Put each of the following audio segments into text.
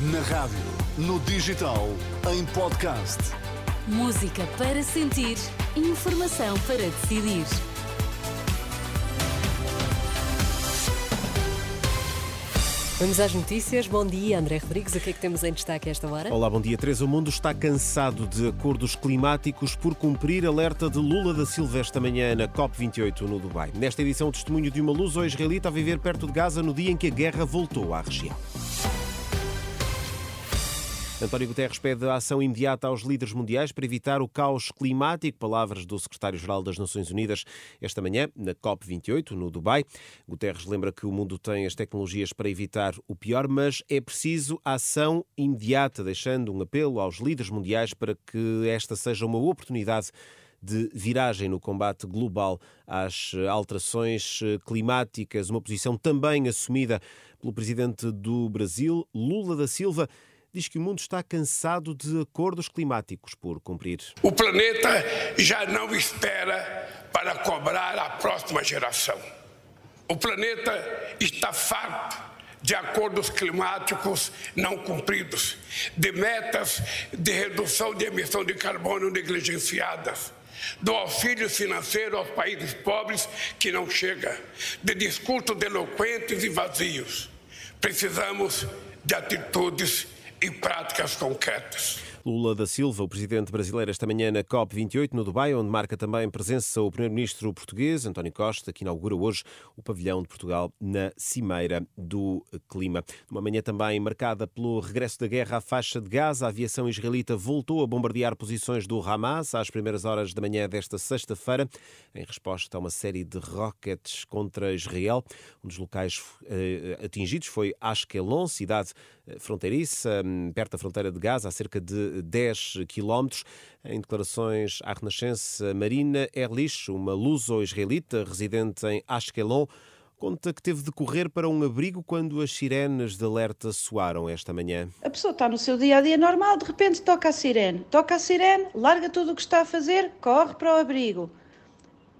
Na rádio, no digital, em podcast. Música para sentir, informação para decidir. Vamos às notícias. Bom dia, André Rodrigues. O que é que temos em destaque a esta hora? Olá, bom dia. Teresa, o mundo está cansado de acordos climáticos por cumprir alerta de Lula da Silva esta manhã na COP28 no Dubai. Nesta edição, o testemunho de uma luz ou israelita a viver perto de Gaza no dia em que a guerra voltou à região. António Guterres pede ação imediata aos líderes mundiais para evitar o caos climático. Palavras do secretário-geral das Nações Unidas esta manhã, na COP28, no Dubai. Guterres lembra que o mundo tem as tecnologias para evitar o pior, mas é preciso ação imediata, deixando um apelo aos líderes mundiais para que esta seja uma oportunidade de viragem no combate global às alterações climáticas, uma posição também assumida pelo presidente do Brasil, Lula da Silva diz que o mundo está cansado de acordos climáticos por cumprir. O planeta já não espera para cobrar a próxima geração. O planeta está farto de acordos climáticos não cumpridos, de metas de redução de emissão de carbono negligenciadas, do auxílio financeiro aos países pobres que não chega, de discursos eloquentes e vazios. Precisamos de atitudes e práticas concretas. Lula da Silva, o presidente brasileiro, esta manhã na COP28 no Dubai, onde marca também presença o primeiro-ministro português, António Costa, que inaugura hoje o pavilhão de Portugal na Cimeira do Clima. Uma manhã também marcada pelo regresso da guerra à faixa de Gaza, a aviação israelita voltou a bombardear posições do Hamas às primeiras horas da manhã desta sexta-feira, em resposta a uma série de rockets contra Israel. Um dos locais eh, atingidos foi Ashkelon, cidade fronteiriça, hum, perto da fronteira de Gaza, a cerca de 10 quilómetros. Em declarações à Renascença, Marina Erlich, uma luso-israelita residente em Ashkelon, conta que teve de correr para um abrigo quando as sirenes de alerta soaram esta manhã. A pessoa está no seu dia a dia normal, de repente toca a sirene. Toca a sirene, larga tudo o que está a fazer, corre para o abrigo.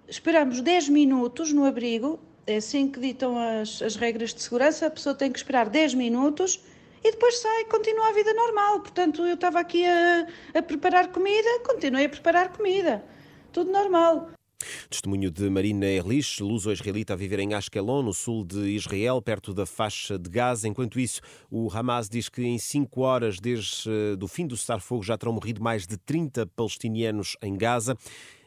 Esperamos 10 minutos no abrigo, é assim que ditam as, as regras de segurança, a pessoa tem que esperar 10 minutos e depois sai, continua a vida normal. Portanto, eu estava aqui a, a preparar comida, continuei a preparar comida. Tudo normal. Testemunho de Marina Erlich, luso-israelita a viver em Ashkelon, no sul de Israel, perto da faixa de Gaza. Enquanto isso, o Hamas diz que em cinco horas desde o fim do cessar-fogo já terão morrido mais de 30 palestinianos em Gaza.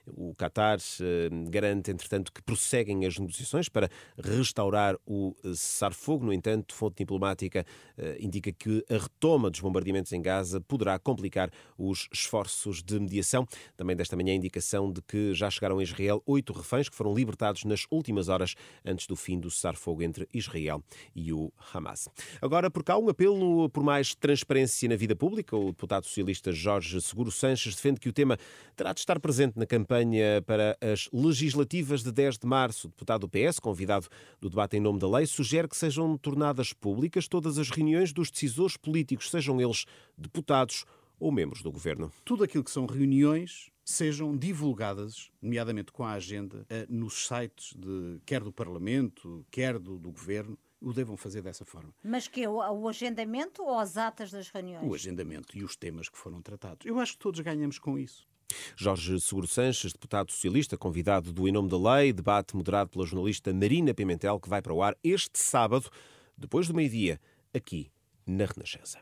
O Qatar eh, garante, entretanto, que prosseguem as negociações para restaurar o cessar-fogo. No entanto, fonte diplomática eh, indica que a retoma dos bombardeamentos em Gaza poderá complicar os esforços de mediação. Também desta manhã, a indicação de que já chegaram a Israel oito reféns que foram libertados nas últimas horas antes do fim do cessar-fogo entre Israel e o Hamas. Agora, por cá, um apelo por mais transparência na vida pública. O deputado socialista Jorge Seguro Sanches defende que o tema terá de estar presente na campanha campanha para as legislativas de 10 de março. O deputado do PS, convidado do debate em nome da lei, sugere que sejam tornadas públicas todas as reuniões dos decisores políticos, sejam eles deputados ou membros do governo. Tudo aquilo que são reuniões sejam divulgadas, nomeadamente com a agenda, eh, nos sites de, quer do Parlamento, quer do, do Governo, o devam fazer dessa forma. Mas que o, o agendamento ou as atas das reuniões? O agendamento e os temas que foram tratados. Eu acho que todos ganhamos com isso. Jorge Seguro Sanches, deputado socialista, convidado do Em Nome da Lei, debate moderado pela jornalista Marina Pimentel, que vai para o ar este sábado, depois do meio-dia, aqui na Renascença.